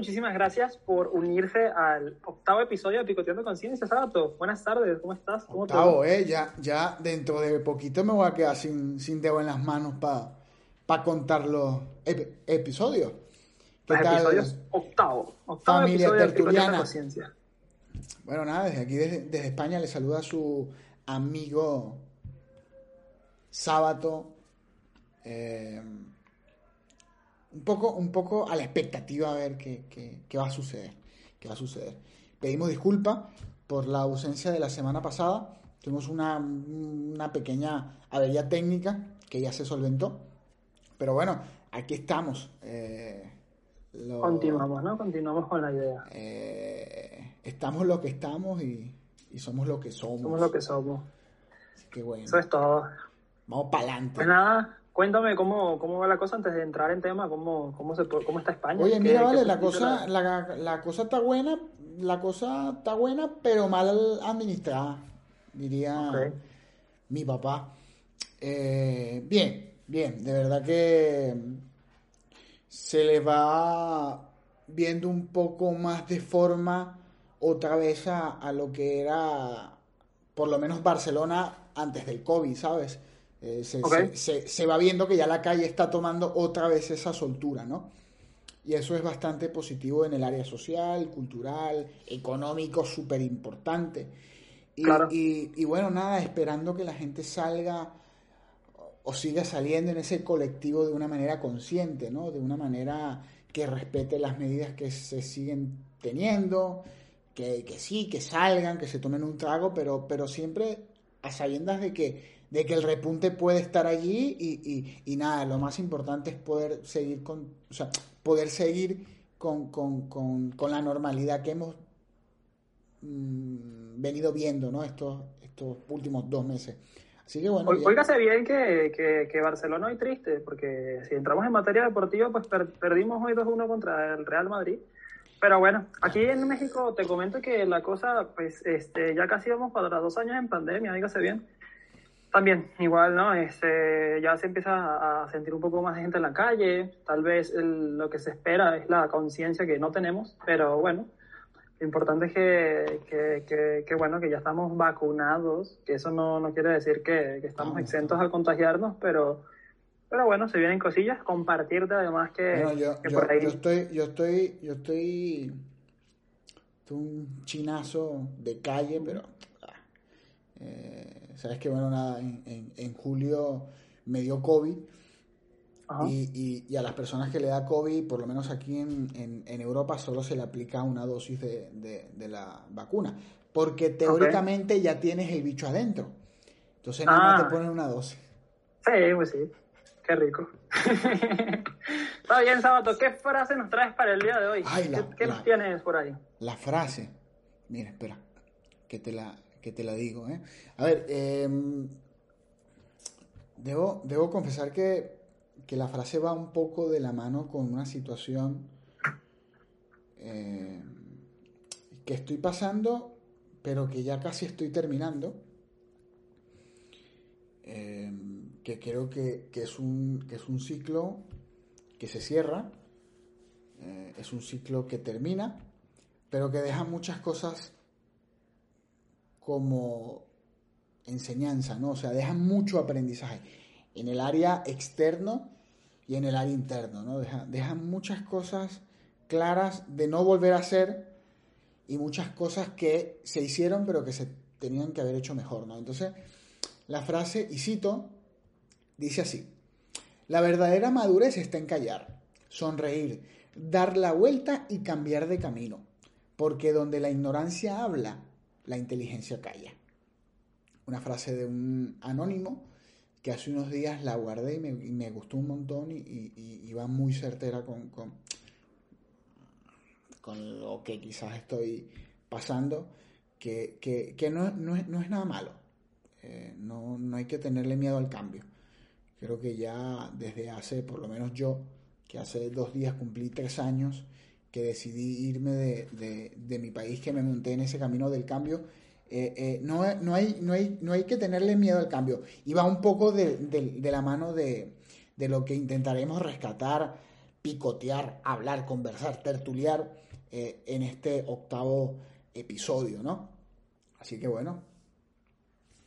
muchísimas gracias por unirse al octavo episodio de Picoteando Conciencia, Sabato. Buenas tardes, ¿cómo estás? ¿Cómo octavo, eh, ya, ya dentro de poquito me voy a quedar sin, sin dedo en las manos para contar los episodios. ¿Qué los episodios octavo, octavo familia episodio tertuliana. De Conciencia. Bueno, nada, desde aquí, desde, desde España, le saluda a su amigo Sábato. Eh, un poco, un poco a la expectativa a ver qué, qué, va a suceder. Qué va a suceder. Pedimos disculpas por la ausencia de la semana pasada. Tuvimos una, una pequeña avería técnica que ya se solventó. Pero bueno, aquí estamos. Eh, Continuamos, ¿no? Continuamos con la idea. Eh, estamos lo que estamos y, y, somos lo que somos. Somos lo que somos. Así que bueno. Eso es todo. Vamos para adelante. Pues nada, Cuéntame cómo, cómo va la cosa antes de entrar en tema, cómo, cómo, se, cómo está España. Oye, mira, vale, la cosa, la, la, cosa está buena, la cosa está buena, pero mal administrada, diría mi papá. Eh, bien, bien, de verdad que se le va viendo un poco más de forma otra vez a, a lo que era, por lo menos Barcelona antes del COVID, ¿sabes? Eh, se, va viendo que ya la calle está tomando otra vez esa soltura, ¿no? Y eso es bastante positivo en el área social, cultural, económico, súper importante. Y, bueno, nada, esperando que la gente salga o siga saliendo en ese colectivo de una manera consciente, ¿no? De una manera que respete las medidas que se siguen teniendo, que, que sí, que salgan, que se tomen un trago, pero, pero siempre a sabiendas de que de que el repunte puede estar allí y, y, nada, lo más importante es poder seguir con, o sea, poder seguir con, con, con, con la normalidad que hemos mm, venido viendo, ¿no? Estos, estos últimos dos meses. Así que bueno. Oígase bien que, que, que, Barcelona hoy triste, porque si entramos en materia deportiva, pues perdimos hoy 2-1 contra el Real Madrid. Pero bueno, aquí en México te comento que la cosa, pues, este, ya casi vamos para dos años en pandemia, dígase bien. También, igual, ¿no? Este, ya se empieza a sentir un poco más de gente en la calle, tal vez lo que se espera es la conciencia que no tenemos, pero bueno, lo importante es que, que, bueno, que ya estamos vacunados, que eso no, no quiere decir que, estamos exentos a contagiarnos, pero, pero bueno, se vienen cosillas, compartirte además que, yo, por ahí... Yo estoy, yo estoy, yo estoy, un chinazo de calle, pero... Ah, eh, Sabes que, bueno, nada, en, en, julio me dio COVID. Y, y, a las personas que le da COVID, por lo menos aquí en, en, Europa, solo se le aplica una dosis de, de, la vacuna. Porque teóricamente ya tienes el bicho adentro. Entonces nada más te ah. ponen una dosis. Sí, pues sí. Qué rico. Está bien, Sábado. ¿Qué frase nos traes para el día de hoy? ¿Qué, nos tienes por ahí? La frase. Mira, espera. Que te la, que te la digo. ¿eh? A ver, em, debo, debo confesar que, la frase va un poco de la mano con una situación em, que estoy pasando, pero que ya casi estoy terminando. Em, que creo que, es un, que es un ciclo que se cierra, eh, es un ciclo que termina, pero que deja muchas cosas como enseñanza, ¿no? O sea, dejan mucho aprendizaje en el área externo y en el área interno, ¿no? Dejan, muchas cosas claras de no volver a hacer y muchas cosas que se hicieron pero que se tenían que haber hecho mejor, ¿no? Entonces, la frase, y cito, dice así, la verdadera madurez está en callar, sonreír, dar la vuelta y cambiar de camino, porque donde la ignorancia habla, la inteligencia calla. Una frase de un anónimo que hace unos días la guardé y me, gustó un montón y, va muy certera con, con, lo que quizás estoy pasando, que, no, no, es, nada malo. Eh, no, no hay que tenerle miedo al cambio. Creo que ya desde hace, por lo menos yo, que hace dos días cumplí tres años, que decidí irme de, de, mi país, que me monté en ese camino del cambio, eh, eh, no, no, hay, no, hay, no hay que tenerle miedo al cambio. Y va un poco de, de la mano de, lo que intentaremos rescatar picotear, hablar, conversar, tertuliar eh, en este octavo episodio, ¿no? Así que bueno.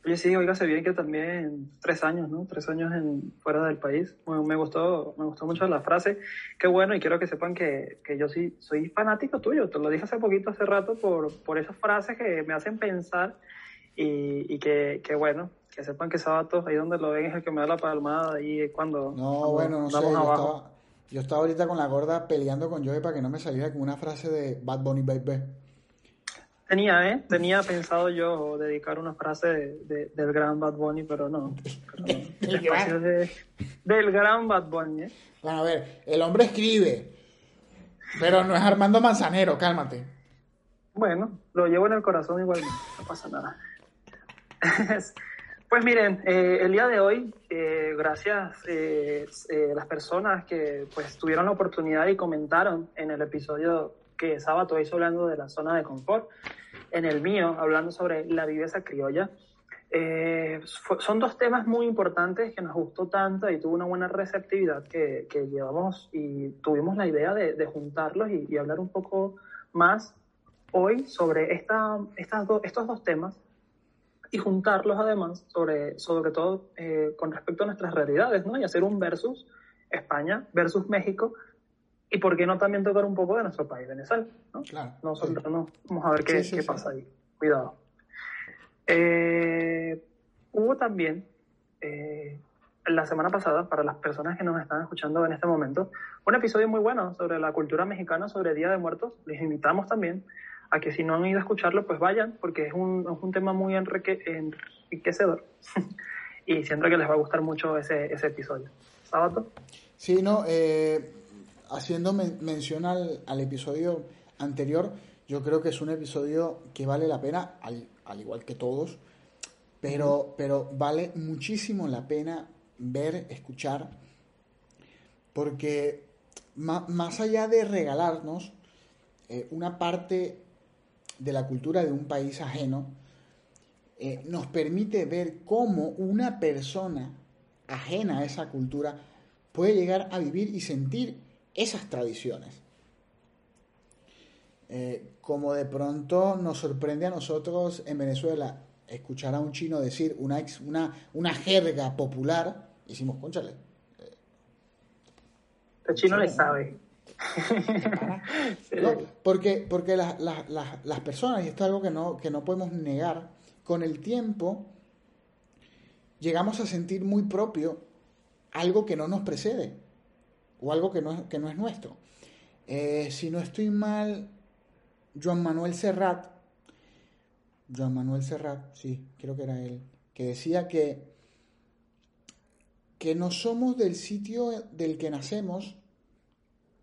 Oye, sí, oígase bien que también tres años, ¿no? Tres años en, fuera del país. me gustó, me gustó mucho la frase. Qué bueno, y quiero que sepan que, que yo sí soy fanático tuyo. Te lo dije hace poquito, hace rato, por, por esas frases que me hacen pensar y, y que, que, bueno, que sepan que Sábato, ahí donde lo ven, es el que me da la palmada y cuando. No, bueno, no sé. Yo estaba, yo estaba, ahorita con la gorda peleando con Joey para que no me saliera como una frase de Bad Bunny Baby. Tenía, ¿eh? Tenía pensado yo dedicar una frase de, del gran Bad Bunny, pero no. del gran Bad Bunny, ¿eh? Bueno, a ver, el hombre escribe, pero no es Armando Manzanero, cálmate. Bueno, lo llevo en el corazón igual, no pasa nada. Pues miren, eh, el día de hoy, eh, gracias eh, las personas que pues tuvieron la oportunidad y comentaron en el episodio que Sábado hizo hablando de la zona de confort, en el mío hablando sobre la viveza criolla. son dos temas muy importantes que nos gustó tanto y tuvo una buena receptividad que, que llevamos y tuvimos la idea de, juntarlos y, hablar un poco más hoy sobre esta, estas estos dos temas y juntarlos además, sobre, sobre todo eh, con respecto a nuestras realidades, ¿no? Y hacer un versus España versus México y por qué no también tocar un poco de nuestro país, Venezuela, ¿no? Claro. Nosotros no, vamos a ver qué, qué pasa ahí. Cuidado. Eh, hubo también eh, la semana pasada, para las personas que nos están escuchando en este momento, un episodio muy bueno sobre la cultura mexicana, sobre Día de Muertos. Les invitamos también a que si no han ido a escucharlo, pues vayan, porque es un, es un tema muy enriquecedor. y siento que les va a gustar mucho ese, ese episodio. ¿Sábado? Sí, no, eh, haciendo mención al, episodio anterior, yo creo que es un episodio que vale la pena, al, al igual que todos, pero, pero vale muchísimo la pena ver, escuchar, porque más allá de regalarnos eh, una parte de la cultura de un país ajeno, eh, nos permite ver cómo una persona ajena a esa cultura puede llegar a vivir y sentir esas tradiciones. Eh, como de pronto nos sorprende a nosotros en Venezuela escuchar a un chino decir una, una, una jerga popular, decimos, conchale. Eh, el chino le sabe. porque porque las, personas, y esto es algo que no, que no podemos negar, con el tiempo llegamos a sentir muy propio algo que no nos precede o algo que no es, que no es nuestro. Eh, si no estoy mal, Joan Manuel Serrat, Joan Manuel Serrat, sí, creo que era él, que decía que, que no somos del sitio del que nacemos,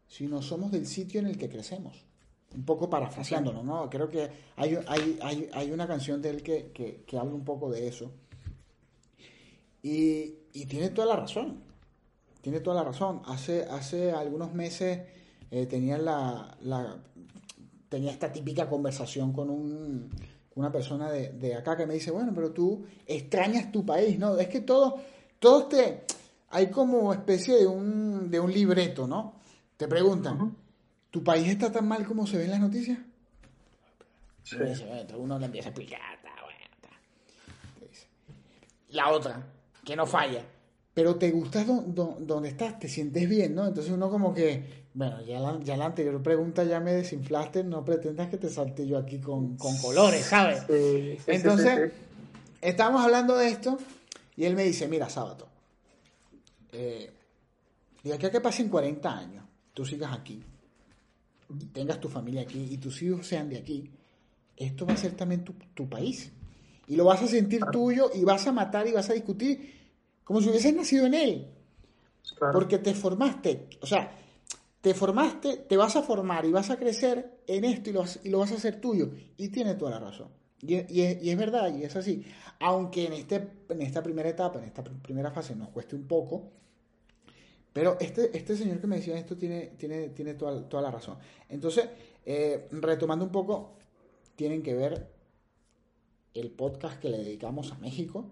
sino somos del sitio en el que crecemos. Un poco parafraseándolo, ¿no? Creo que hay, hay, hay, una canción de él que, que, habla un poco de eso. Y, y, tiene toda la razón. Tiene toda la razón. Hace, hace algunos meses eh, tenía, la, la, tenía esta típica conversación con un, una persona de, de, acá que me dice, bueno, pero tú extrañas tu país, ¿no? Es que todo, todo este, hay como especie de un, de un libreto, ¿no? Te preguntan, ¿tu país está tan mal como se ve en las noticias? Sí. uno le empieza a explicar. La otra, que no falla. Pero te gustas donde estás, te sientes bien, ¿no? Entonces uno como que, bueno, ya la, ya la anterior pregunta ya me desinflaste, no pretendas que te salte yo aquí con, colores, ¿sabes? Sí, Entonces, estábamos hablando de esto y él me dice, mira, sábado, eh, de aquí a que pasen 40 años, tú sigas aquí, tengas tu familia aquí y tus hijos sean de aquí, esto va a ser también tu, país. Y lo vas a sentir tuyo y vas a matar y vas a discutir como si hubieses nacido en él. Porque te formaste, o sea, te formaste, te vas a formar y vas a crecer en esto y lo, y lo vas a hacer tuyo. Y tiene toda la razón. Y, y, es, y, es, verdad, y es así. Aunque en, este, en esta primera etapa, en esta primera fase nos cueste un poco, pero este, este señor que me decía esto tiene, tiene, tiene toda, toda la razón. Entonces, eh, retomando un poco, tienen que ver el podcast que le dedicamos a México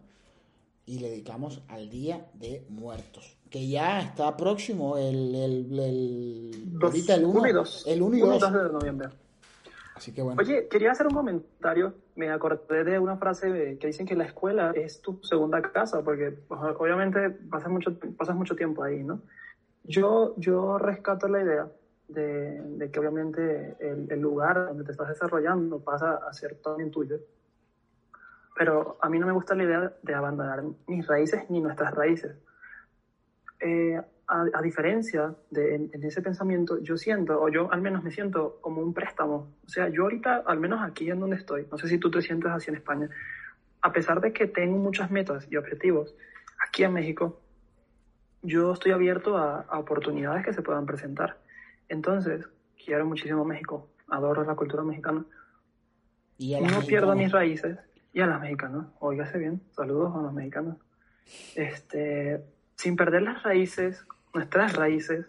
y le dedicamos al Día de Muertos, que ya está próximo el, el, el ahorita el 1 y 2. El 1 y 2 de noviembre. Así que bueno. Oye, quería hacer un comentario. Me acordé de una frase que dicen que la escuela es tu segunda casa, porque obviamente pasas mucho, pasas mucho tiempo ahí, ¿no? Yo, yo rescato la idea de, de que obviamente el, el, lugar donde te estás desarrollando pasa a ser también tuyo. Pero a mí no me gusta la idea de abandonar mis raíces ni nuestras raíces. Eh, a, diferencia de en, ese pensamiento, yo siento, o yo al menos me siento como un préstamo. O sea, yo ahorita, al menos aquí en donde estoy, no sé si tú te sientes así en España, a pesar de que tengo muchas metas y objetivos, aquí en México, yo estoy abierto a, oportunidades que se puedan presentar. Entonces, quiero muchísimo México, adoro la cultura mexicana. Y no pierdo mis raíces. Y a las mexicanas, óigase bien, saludos a los mexicanos. Este, sin perder las raíces, nuestras raíces,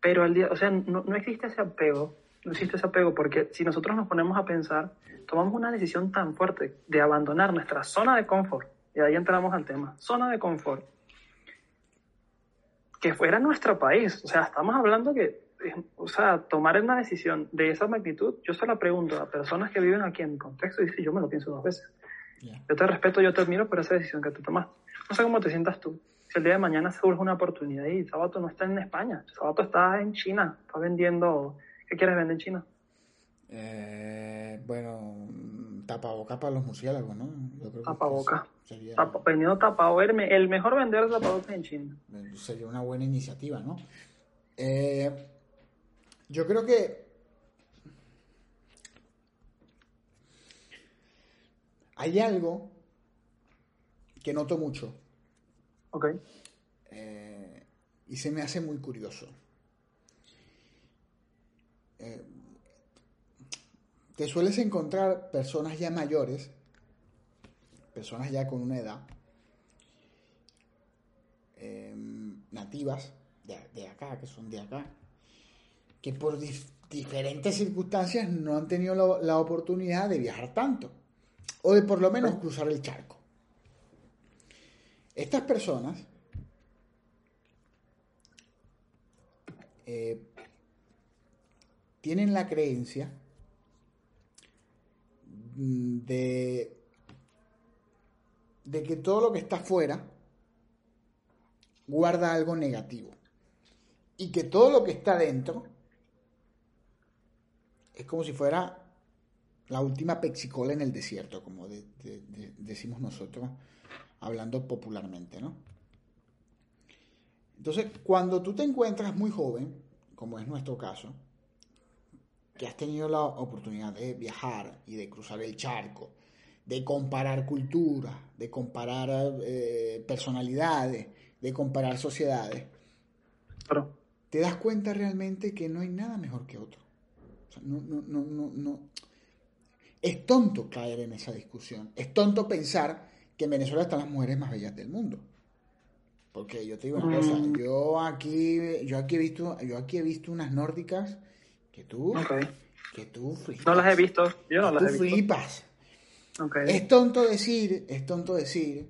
pero al día, o sea, no, no existe ese apego, no existe ese apego porque si nosotros nos ponemos a pensar, tomamos una decisión tan fuerte de abandonar nuestra zona de confort, y ahí entramos al tema, zona de confort, que fuera nuestro país, o sea, estamos hablando que, o sea, tomar una decisión de esa magnitud, yo se la pregunto a personas que viven aquí en mi contexto y si yo me lo pienso dos veces. Yo te respeto, yo te admiro por esa decisión que tú tomaste. No sé cómo te sientas tú si el día de mañana surge una oportunidad y Sabato no está en España, Sabato está en China, está vendiendo, ¿qué quieres vender en China? Eh, bueno, tapaboca para los murciélagos, ¿no? tapaboca. vendiendo tapabocas, el mejor vendedor de tapabocas en China. Sería una buena iniciativa, ¿no? Eh, yo creo que hay algo que noto mucho Ok. Eh, y se me hace muy curioso. Eh, te sueles encontrar personas ya mayores, personas ya con una edad, eh, nativas de, acá, que son de acá, que por diferentes circunstancias no han tenido la oportunidad de viajar tanto, o de por lo menos cruzar el charco. Estas personas eh, tienen la creencia de, de que todo lo que está afuera guarda algo negativo y que todo lo que está dentro es como si fuera la última pexicola en el desierto, como decimos nosotros hablando popularmente, ¿no? Entonces, cuando tú te encuentras muy joven, como es nuestro caso, que has tenido la oportunidad de viajar y de cruzar el charco, de comparar culturas, de comparar eh, personalidades, de comparar sociedades, te das cuenta realmente que no hay nada mejor que otro. No, no, no, no, no. Es tonto caer en esa discusión. Es tonto pensar que en Venezuela están las mujeres más bellas del mundo. Porque yo te digo una cosa, mm. yo aquí, yo aquí he visto, yo aquí he visto unas nórdicas que tú, que tú flipas. No las he visto, yo no las he visto. flipas. Es tonto decir, es tonto decir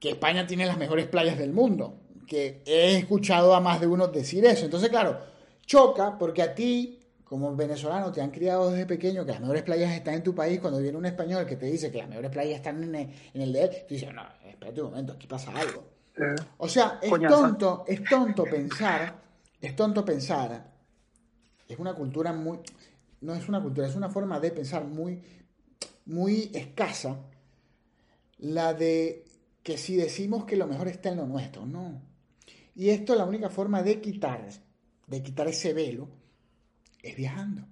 que España tiene las mejores playas del mundo. Que he escuchado a más de uno decir eso. Entonces, claro, choca porque a ti como venezolano te han criado desde pequeño que las mejores playas están en tu país, cuando viene un español que te dice que las mejores playas están en el, de él, tú dices, no, espérate un momento, aquí pasa algo. o sea, es tonto, es tonto pensar, es tonto pensar, es una cultura muy, no es una cultura, es una forma de pensar muy, muy escasa, la de que si decimos que lo mejor está en lo nuestro, no. Y esto es la única forma de quitar, de quitar ese velo, es viajando,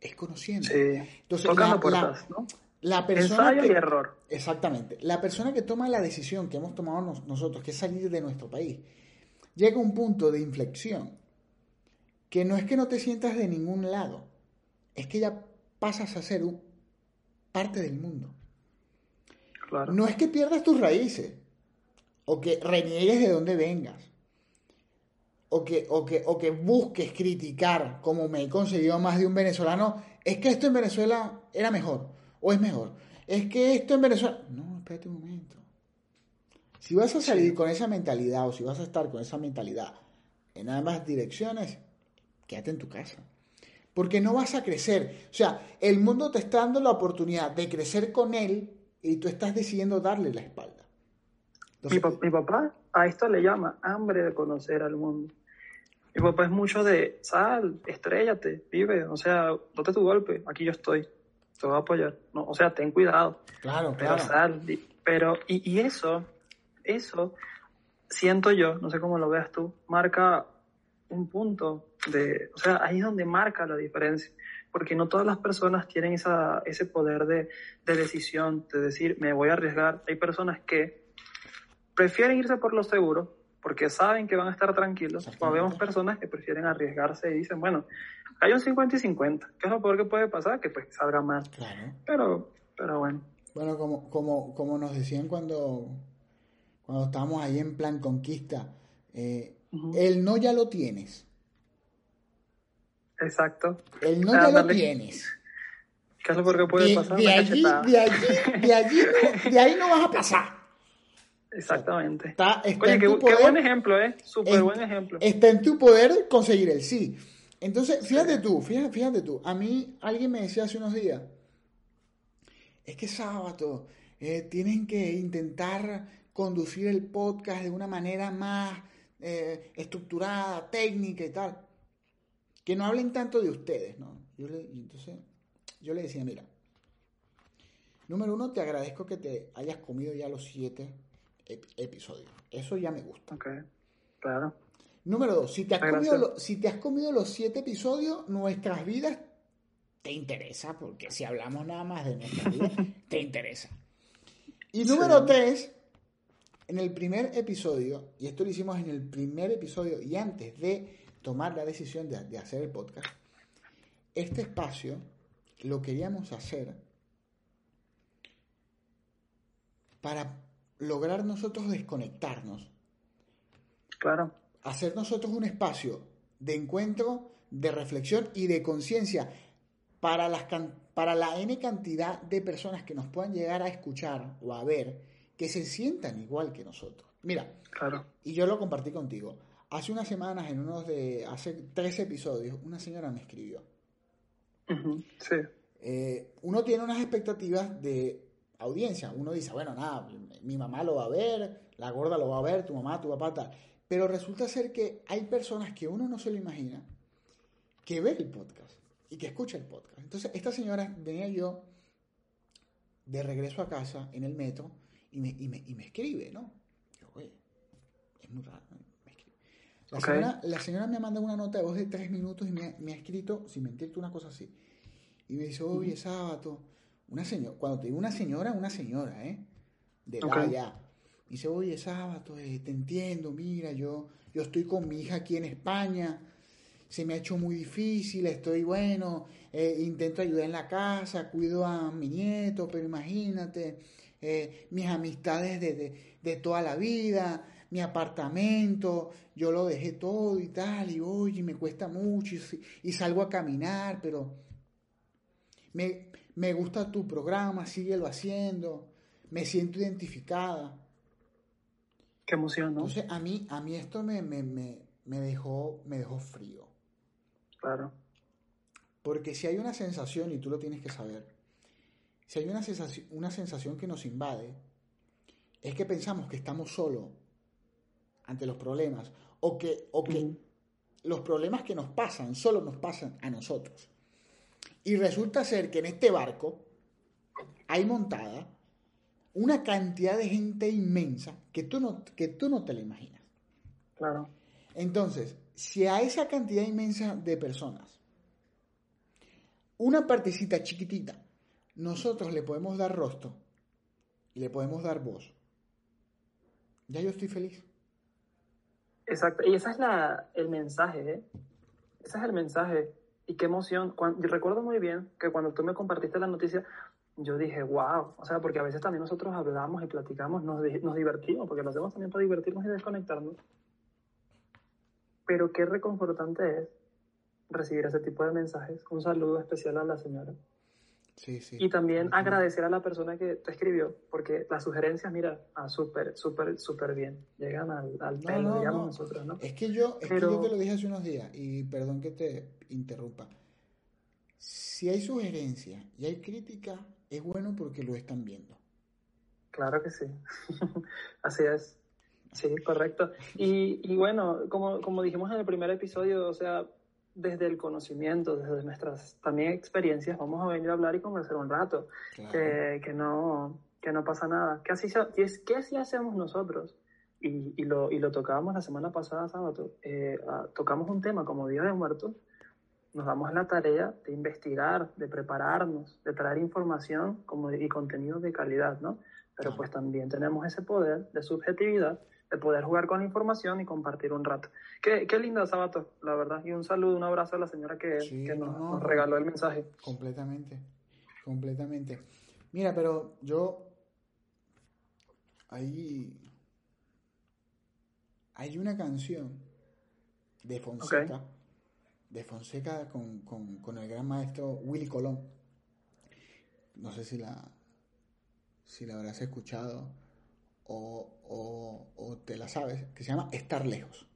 es conociendo. Entonces, Tocando la, puertas, ¿no? La persona Ensayo y error. Exactamente. La persona que toma la decisión que hemos tomado nosotros, que es salir de nuestro país, llega a un punto de inflexión que no es que no te sientas de ningún lado, es que ya pasas a ser parte del mundo. Claro. No es que pierdas tus raíces o que reniegues de donde vengas o que, o que, o que busques criticar, como me he conseguido más de un venezolano, es que esto en Venezuela era mejor o es mejor. es que esto en Venezuela... No, espérate un momento. Si vas a salir con esa mentalidad o si vas a estar con esa mentalidad en ambas direcciones, quédate en tu casa. Porque no vas a crecer. O sea, el mundo te está dando la oportunidad de crecer con él y tú estás decidiendo darle la espalda. mi, papá a esto le llama hambre de conocer al mundo. Mi papá es mucho de sal, estrellate, vive, o sea, date tu golpe, aquí yo estoy, te voy a apoyar. No, o sea, ten cuidado. Claro, pero sal, pero, y, y eso, eso, siento yo, no sé cómo lo veas tú, marca un punto de, o sea, ahí es donde marca la diferencia, porque no todas las personas tienen esa, ese poder de, de decisión, de decir, me voy a arriesgar. Hay personas que prefieren irse por lo seguro, porque saben que van a estar tranquilos, o vemos personas que prefieren arriesgarse y dicen, bueno, hay un 50 y 50, ¿qué es lo peor que puede pasar? Que pues salga mal. Claro. Pero, pero bueno. Bueno, como, como, como nos decían cuando, cuando estábamos ahí en plan conquista, eh, el no ya lo tienes. Exacto. El no ya lo tienes. ¿Qué es lo peor que puede pasar? De, allí, de, allí, de, allí no, de ahí no vas a pasar. Exactamente. Está, Oye, qué, buen ejemplo, ¿eh? Súper buen ejemplo. Está en tu poder conseguir el sí. Entonces, fíjate tú, fíjate, fíjate tú. A mí alguien me decía hace unos días, es que sábado eh, tienen que intentar conducir el podcast de una manera más eh, estructurada, técnica y tal. Que no hablen tanto de ustedes, ¿no? Yo le, entonces, yo le decía, mira, número uno, te agradezco que te hayas comido ya los siete episodios. Eso ya me gusta. Ok, claro. Número dos, si te, has comido si te has comido los siete episodios, nuestras vidas te interesa, porque si hablamos nada más de nuestras vidas, te interesa. Y número tres, en el primer episodio, y esto lo hicimos en el primer episodio y antes de tomar la decisión de, de hacer el podcast, este espacio lo queríamos hacer para lograr nosotros desconectarnos. Claro. Hacer nosotros un espacio de encuentro, de reflexión y de conciencia para, las, para la N cantidad de personas que nos puedan llegar a escuchar o a ver, que se sientan igual que nosotros. Mira, claro. y yo lo compartí contigo. Hace unas semanas, en unos de, hace tres episodios, una señora me escribió. sí. Eh, uno tiene unas expectativas de audiencia. Uno dice, bueno, nada, mi mamá lo va a ver, la gorda lo va a ver, tu mamá, tu papá, tal. Pero resulta ser que hay personas que uno no se lo imagina que ve el podcast y que escucha el podcast. Entonces, esta señora venía yo de regreso a casa en el metro y me, y me, y me escribe, ¿no? Yo, oye, es muy raro, me escribe. La, señora, la señora me manda una nota de voz de tres minutos y me, me ha escrito, sin mentirte, una cosa así. Y me dice, oye, sábado una señora, cuando te digo una señora, una señora, ¿eh? De la ya. Dice, oye, sábado, eh, te entiendo, mira, yo, yo estoy con mi hija aquí en España, se me ha hecho muy difícil, estoy bueno, eh, intento ayudar en la casa, cuido a mi nieto, pero imagínate, eh, mis amistades de, de, toda la vida, mi apartamento, yo lo dejé todo y tal, y oye, me cuesta mucho, y, y salgo a caminar, pero me, me gusta tu programa, síguelo haciendo, me siento identificada. Qué emoción, ¿no? Entonces, a mí, a mí esto me, me, me, dejó, me dejó frío. Claro. Porque si hay una sensación, y tú lo tienes que saber, si hay una sensación, una sensación que nos invade, es que pensamos que estamos solos ante los problemas, o que, o que los problemas que nos pasan solo nos pasan a nosotros. Y resulta ser que en este barco hay montada una cantidad de gente inmensa que tú no, que tú no te la imaginas. Claro. Entonces, si a esa cantidad inmensa de personas, una partecita chiquitita, nosotros le podemos dar rostro y le podemos dar voz, ya yo estoy feliz. Exacto, y ese es la, el mensaje, ¿eh? Ese es el mensaje. Y qué emoción. Recuerdo muy bien que cuando tú me compartiste la noticia, yo dije, wow. O sea, porque a veces también nosotros hablamos y platicamos, nos, nos divertimos, porque lo hacemos también para divertirnos y desconectarnos. Pero qué reconfortante es recibir ese tipo de mensajes. Un saludo especial a la señora. Y también agradecer a la persona que te escribió, porque las sugerencias, mira, ah, súper, súper, súper bien. Llegan al, al pelo, digamos nosotros, ¿no? Es que, yo, es que yo te lo dije hace unos días, y perdón que te interrumpa. Si hay sugerencias y hay crítica, es bueno porque lo están viendo. Claro que sí. Así es. Sí, correcto. Y, y bueno, como, como dijimos en el primer episodio, o sea, desde el conocimiento, desde nuestras también experiencias, vamos a venir a hablar y conversar un rato, que, que, no, que no pasa nada. ¿Qué así, qué así hacemos nosotros? Y, y, lo, y lo tocábamos la semana pasada, sábado, eh, tocamos un tema como Día de Muertos, nos damos la tarea de investigar, de prepararnos, de traer información como y contenido de calidad, ¿no? Pero pues también tenemos ese poder de subjetividad de poder jugar con la información y compartir un rato. Qué, qué linda Sabato, la verdad. Y un saludo, un abrazo a la señora que, que nos, regaló el mensaje. Completamente, completamente. Mira, pero yo... Hay, hay una canción de Fonseca, de Fonseca con, con, con el gran maestro Willy Colón. No sé si la, si la habrás escuchado o, te la sabes, que se llama Estar lejos.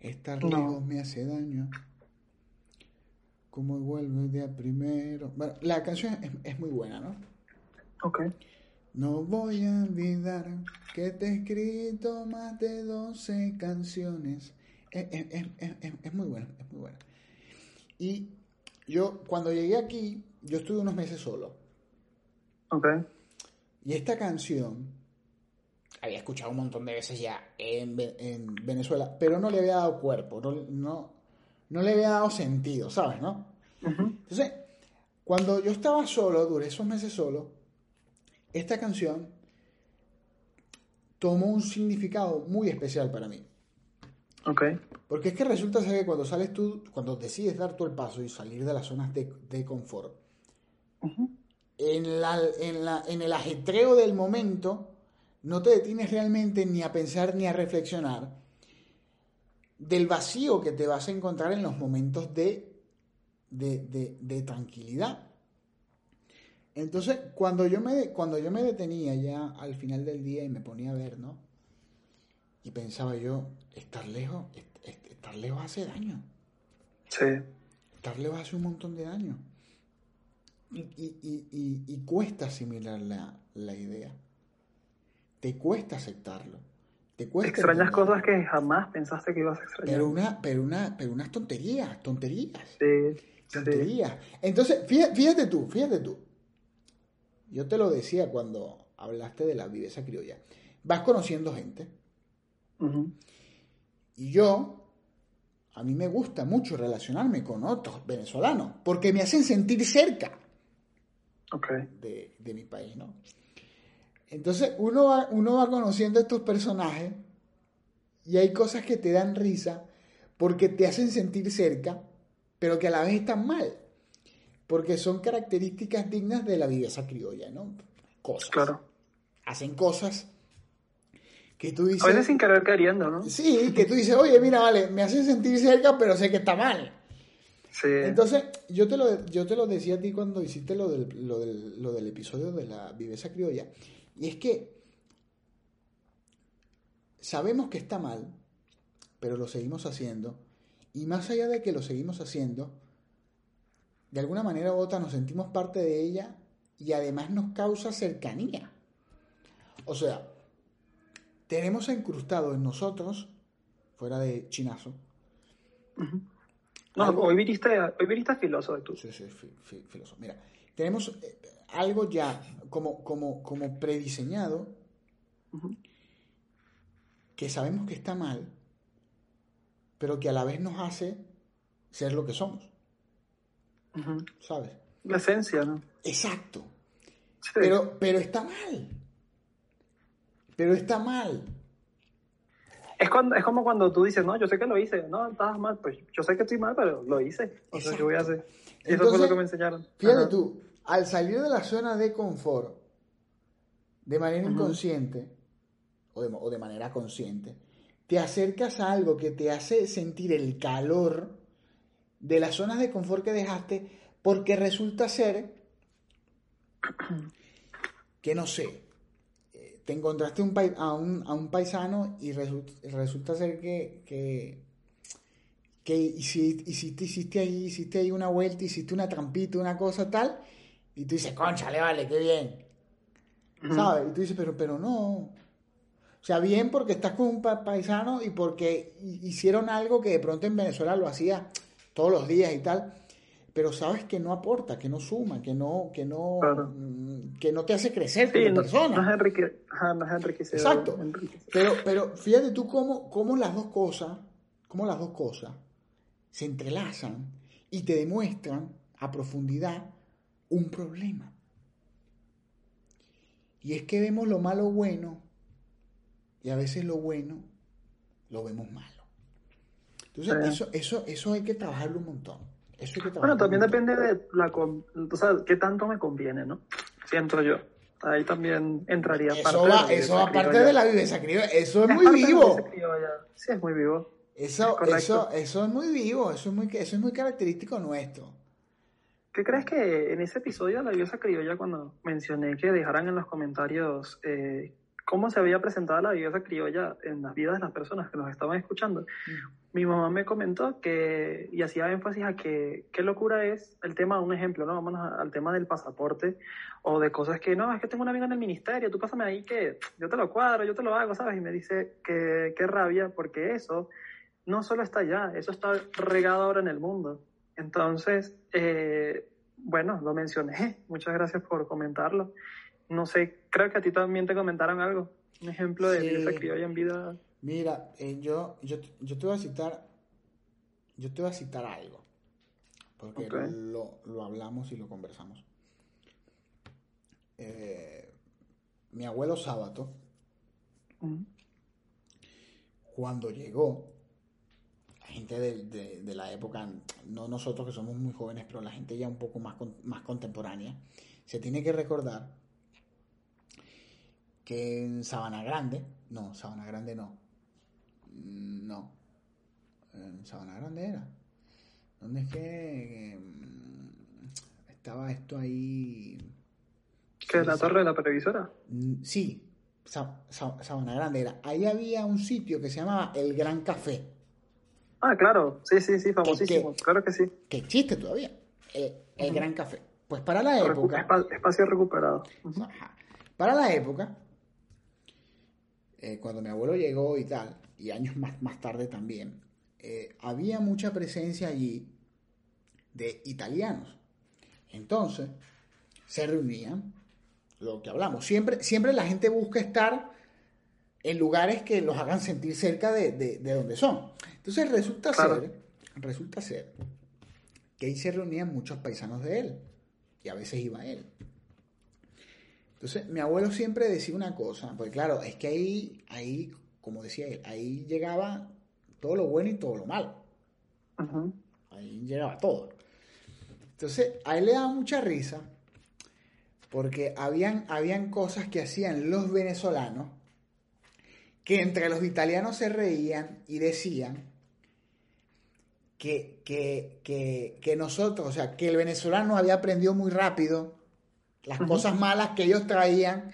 Estar lejos me hace daño. Como vuelve de primero. Bueno, la canción es, muy buena, ¿no? Ok. No voy a olvidar que te he escrito más de 12 canciones. Es, es, muy buena, es muy buena. Y yo, cuando llegué aquí, yo estuve unos meses solo. Ok. Y esta canción había escuchado un montón de veces ya en, Venezuela, pero no le había dado cuerpo, no, no, le había dado sentido, ¿sabes? ¿no? Entonces, cuando yo estaba solo, duré esos meses solo, esta canción tomó un significado muy especial para mí. Ok. Porque es que resulta ser que cuando sales tú, cuando decides dar tú el paso y salir de las zonas de, confort, en, la, en, la, en el ajetreo del momento, no te detienes realmente ni a pensar ni a reflexionar del vacío que te vas a encontrar en los momentos de, de, tranquilidad. Entonces, cuando yo, me, cuando yo me detenía ya al final del día y me ponía a ver, ¿no? Y pensaba yo, estar lejos, estar lejos hace daño. Sí. Estar lejos hace un montón de daño. Y, cuesta asimilar la, la idea te cuesta aceptarlo. Te cuesta Extrañas cosas que jamás pensaste que ibas a extrañar. Pero, una, pero, una, pero unas tonterías, tonterías. Sí. Tonterías. Entonces, fíjate, tú, fíjate tú. Yo te lo decía cuando hablaste de la viveza criolla. Vas conociendo gente. Y yo, a mí me gusta mucho relacionarme con otros venezolanos, porque me hacen sentir cerca de, de mi país, ¿no? Entonces uno va, uno va conociendo a estos personajes y hay cosas que te dan risa porque te hacen sentir cerca, pero que a la vez están mal, porque son características dignas de la viveza criolla, ¿no? Cosas. Claro. Hacen cosas que tú dices... A veces sin querer queriendo, ¿no? Sí, que tú dices, oye, mira, vale, me hacen sentir cerca, pero sé que está mal. Sí. Entonces, yo te, lo, yo te lo decía a ti cuando hiciste lo del, lo del, lo del episodio de la viveza criolla. Y es que sabemos que está mal, pero lo seguimos haciendo. Y más allá de que lo seguimos haciendo, de alguna manera u otra nos sentimos parte de ella y además nos causa cercanía. O sea, tenemos incrustado en nosotros, fuera de chinazo. No, hoy viniste, hoy filoso de tú. Sí, sí, filoso. Mira, tenemos eh, algo ya como, como, como prediseñado que sabemos que está mal, pero que a la vez nos hace ser lo que somos. ¿Sabes? La esencia, ¿no? Exacto. Pero, pero está mal. Pero está mal. Es, cuando, es como cuando tú dices, no, yo sé que lo hice, no, estabas mal, pues yo sé que estoy mal, pero lo hice. O sea, ¿qué voy a hacer? Eso fue lo que me enseñaron. Fíjate tú, al salir de la zona de confort, de manera inconsciente o de, manera consciente, te acercas a algo que te hace sentir el calor de las zonas de confort que dejaste porque resulta ser que no sé, eh, te encontraste un a, un, a, un, paisano y resulta, ser que, que, que hiciste, hiciste, ahí, hiciste ahí una vuelta, hiciste una trampita, una cosa tal, y tú dices, concha, le vale, qué bien. ¿Sabes? Y tú dices, pero, pero no. O sea, bien porque estás con un paisano y porque hicieron algo que de pronto en Venezuela lo hacía todos los días y tal, pero sabes que no aporta, que no suma, que no, que no, mm, que no te hace crecer como persona. No es, enrique, Exacto. Pero, pero fíjate tú cómo, cómo las dos cosas, cómo las dos cosas se entrelazan y te demuestran a profundidad un problema. Y es que vemos lo malo bueno y a veces lo bueno lo vemos malo. Entonces, eso, eso, eso hay que trabajarlo un montón. Eso bueno, también depende de la, o sea, qué tanto me conviene, ¿no? Siento yo. Ahí también entraría eso parte va, de Eso va parte de la viveza criolla. Eso es, muy vivo. Sí, es muy vivo. Eso, eso, eso es muy vivo. Eso es muy, eso es muy característico nuestro. ¿Qué crees que en ese episodio de la diosa criolla, cuando mencioné que dejaran en los comentarios eh, cómo se había presentado la diosa criolla en las vidas de las personas que nos estaban escuchando, mm. mi mamá me comentó que, y hacía énfasis a que qué locura es el tema, un ejemplo, ¿no? Vamos al tema del pasaporte o de cosas que, no, es que tengo una amiga en el ministerio, tú pásame ahí que yo te lo cuadro, yo te lo hago, ¿sabes? Y me dice que qué rabia, porque eso no solo está allá, eso está regado ahora en el mundo. Entonces, eh, bueno, lo mencioné. Muchas gracias por comentarlo. No sé, creo que a ti también te comentaron algo. Un ejemplo de sí. criolla en vida. Mira, eh, yo, yo, yo, te voy a citar, yo te voy a citar algo. Porque lo, lo, hablamos y lo conversamos. Eh, mi abuelo Sábato, cuando llegó, gente de, la época, no nosotros que somos muy jóvenes, pero la gente ya un poco más, más contemporánea, se tiene que recordar que en Sabana Grande, no, Sabana Grande no, mm, no, en Sabana Grande era. ¿Dónde es que mm, estaba esto ahí? ¿Qué es la torre de la televisora? Mm, sí, Sabana Grande era. Ahí había un sitio que se llamaba El Gran Café. Ah, claro, sí, sí, sí, famosísimo, claro que sí. Que existe todavía, el, Gran Café. Pues para la época... espacio recuperado. Para la época, eh, cuando mi abuelo llegó y tal, y años más, más tarde también, eh, había mucha presencia allí de italianos. Entonces, se reunían, lo que hablamos, siempre, siempre la gente busca estar en lugares que los hagan sentir cerca de, de donde son. Entonces resulta ser, resulta ser que ahí se reunían muchos paisanos de él y a veces iba él. Entonces mi abuelo siempre decía una cosa, porque claro, es que ahí, ahí, como decía él, ahí llegaba todo lo bueno y todo lo malo. Ahí llegaba todo. Entonces a él le daba mucha risa porque habían, habían cosas que hacían los venezolanos que entre los italianos se reían y decían que, que, que, nosotros, o sea, que el venezolano había aprendido muy rápido las cosas malas que ellos traían,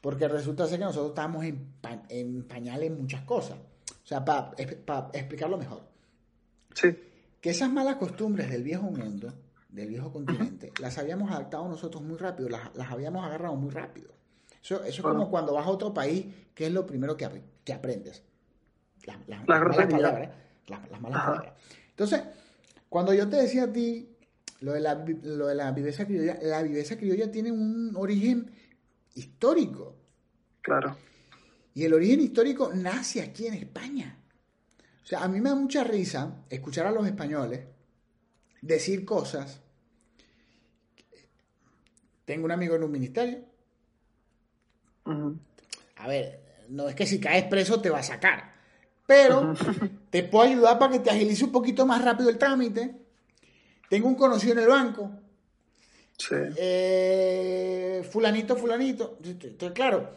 porque resulta ser que nosotros estábamos en, en pañales en muchas cosas. O sea, para explicarlo mejor. Sí. Que esas malas costumbres del viejo mundo, del viejo continente, las habíamos adaptado nosotros muy rápido, las, las habíamos agarrado muy rápido. Eso, eso es como cuando vas a otro país, ¿qué es lo primero que, que aprendes? Las, las malas palabras. Las, malas palabras. Entonces, cuando yo te decía a ti lo de la, lo de la viveza criolla, la viveza criolla tiene un origen histórico. Claro. Y el origen histórico nace aquí en España. O sea, a mí me da mucha risa escuchar a los españoles decir cosas. Tengo un amigo en un ministerio. A ver, no es que si caes preso te va a sacar pero te puedo ayudar para que te agilice un poquito más rápido el trámite. Tengo un conocido en el banco. Sí. Eh, fulanito, fulanito. Entonces, claro,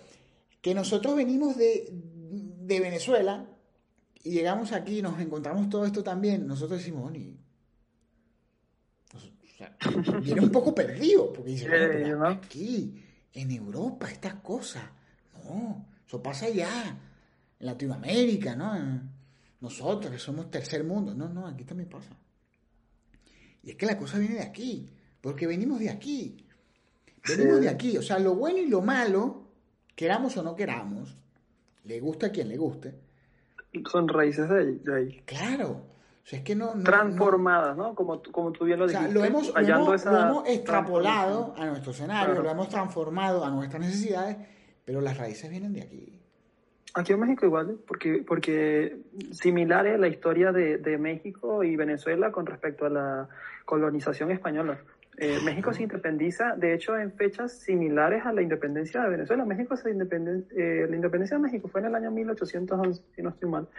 que nosotros venimos de, Venezuela y llegamos aquí y nos encontramos todo esto también. Nosotros decimos, viene un poco perdido, porque dice, aquí, en Europa, estas cosas, no, eso pasa allá, en Latinoamérica, ¿no? Nosotros que somos tercer mundo, no, no, aquí también pasa. Y es que la cosa viene de aquí, porque venimos de aquí. Venimos de aquí, o sea, lo bueno y lo malo, queramos o no queramos, le gusta a quien le guste. Son raíces de ahí. Claro. O sea, es que no, Transformadas, ¿no? Como, como tú bien lo dijiste. O sea, lo hemos, lo hemos, extrapolado a nuestro escenario, lo hemos transformado a nuestras necesidades, pero las raíces vienen de aquí. Aquí en México igual, ¿eh? porque, porque similar es la historia de, de, México y Venezuela con respecto a la colonización española. Eh, México se independiza, de hecho, en fechas similares a la independencia de Venezuela. México se independen, eh, la independencia de México fue en el año 1811, si no estoy mal.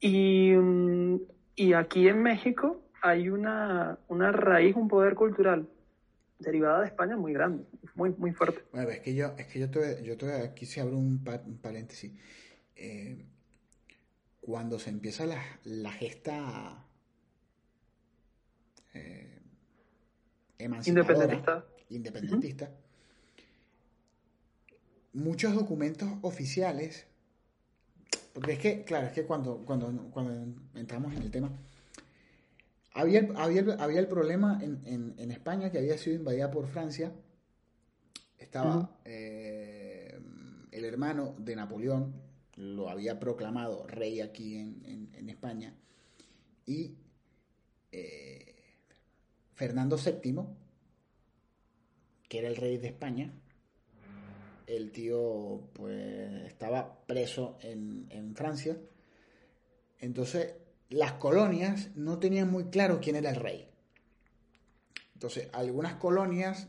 Y, mm, y aquí en México hay una, una raíz, un poder cultural derivada de España muy grande, muy, muy fuerte. Bueno, es que yo, es que yo te, yo te aquí se abre un, paréntesis. Eh, cuando se empieza la, la gesta eh, independentista, independentista muchos documentos oficiales, porque es que, claro, es que cuando, cuando, cuando entramos en el tema, había, había, el problema en, España que había sido invadida por Francia. Estaba eh, el hermano de Napoleón, lo había proclamado rey aquí en, España. Y eh, Fernando VII, que era el rey de España, el tío pues estaba preso en, en Francia. Entonces las colonias no tenían muy claro quién era el rey. Entonces, algunas colonias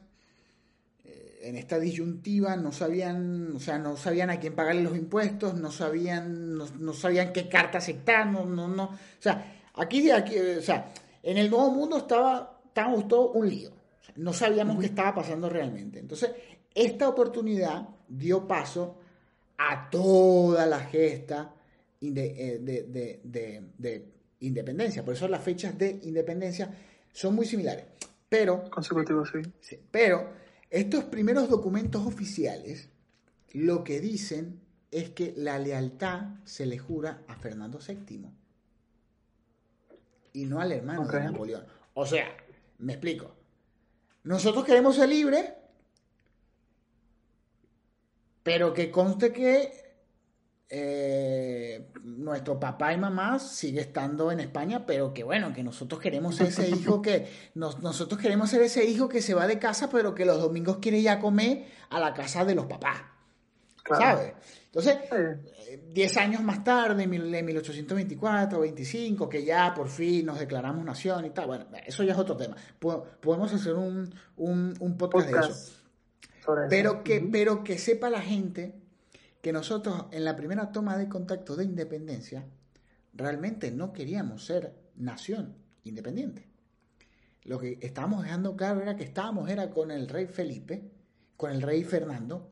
eh, en esta disyuntiva no sabían, o sea, no sabían a quién pagarle los impuestos, no sabían, no, sabían qué carta aceptar, no, no, no. O sea, aquí, aquí, o sea, en el nuevo mundo estaba, estábamos todo un lío. no sabíamos qué estaba pasando realmente. Entonces, esta oportunidad dio paso a toda la gesta eh, de, independencia. Por eso las fechas de independencia son muy similares. Pero, sí. Pero estos primeros documentos oficiales lo que dicen es que la lealtad se le jura a Fernando VII y no al hermano de Napoleón. O sea, me explico. Nosotros queremos ser libres, pero que conste que eh, nuestro papá y mamá sigue estando en España, pero que bueno, que nosotros queremos ser ese hijo que nosotros queremos ser ese hijo que se va de casa, pero que los domingos quiere ir a comer a la casa de los papás. ¿Sabes? Entonces, 10 años más tarde, en 1824, 25, que ya por fin nos declaramos nación y tal, bueno, eso ya es otro tema. Podemos hacer un, un, podcast, de eso. Pero que, pero que sepa la gente que nosotros en la primera toma de contacto de independencia realmente no queríamos ser nación independiente. Lo que estábamos dejando claro era que estábamos era con el rey Felipe, con el rey Fernando,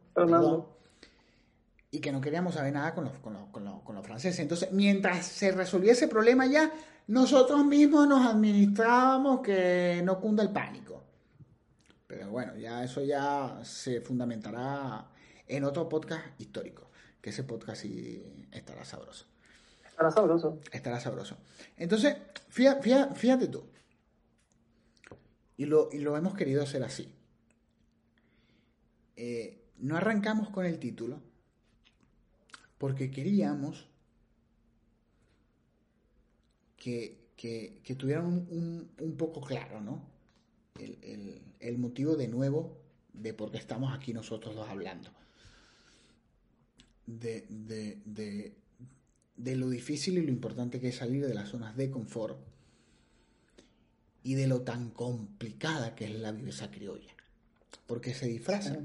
y que no queríamos saber nada con los, con, los, con, los, franceses. Entonces, mientras se resolvía ese problema ya, nosotros mismos nos administrábamos que no cunda el pánico. Pero bueno, ya eso ya se fundamentará en otro podcast histórico, que ese podcast sí estará sabroso. Estará sabroso. Estará sabroso. Entonces, fíjate, fíjate, tú. Y lo, y lo, hemos querido hacer así. Eh, no arrancamos con el título porque queríamos que, que, tuvieran un, un, poco claro, ¿no? El, el, el motivo de nuevo de por qué estamos aquí nosotros dos hablando de, de, de, lo difícil y lo importante que es salir de las zonas de confort y de lo tan complicada que es la viveza criolla. Porque se disfraza,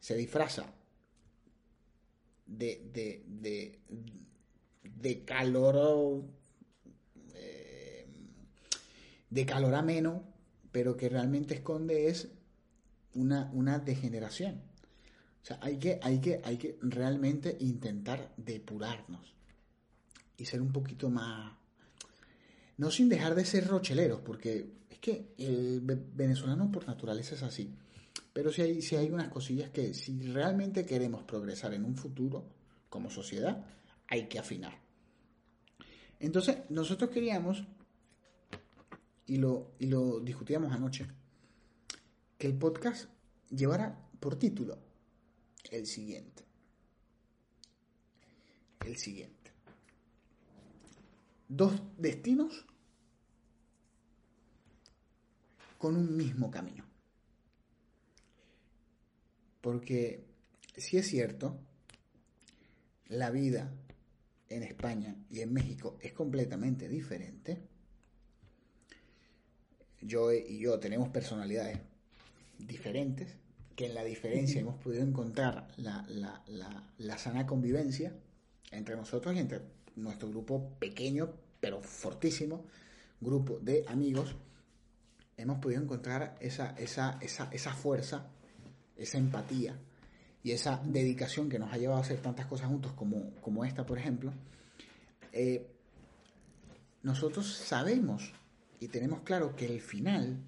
se disfraza de, de, de, de calor, eh, de calor ameno, pero que realmente esconde es una, una degeneración o sea, hay que, hay que, hay que realmente intentar depurarnos y ser un poquito más... No sin dejar de ser rocheleros, porque es que el venezolano por naturaleza es así. Pero si hay, si hay unas cosillas que si realmente queremos progresar en un futuro como sociedad, hay que afinar. Entonces, nosotros queríamos, y lo, y lo discutíamos anoche, que el podcast llevara por título el siguiente. El siguiente. Dos destinos con un mismo camino. Porque si es cierto, la vida en España y en México es completamente diferente. Yo y yo tenemos personalidades diferentes, que en la diferencia hemos podido encontrar la, la, sana convivencia entre nosotros y entre nuestro grupo pequeño, pero fortísimo, grupo de amigos, hemos podido encontrar esa, esa, esa, esa fuerza, esa empatía y esa dedicación que nos ha llevado a hacer tantas cosas juntos como, como esta, por ejemplo, eh, nosotros sabemos y tenemos claro que el final,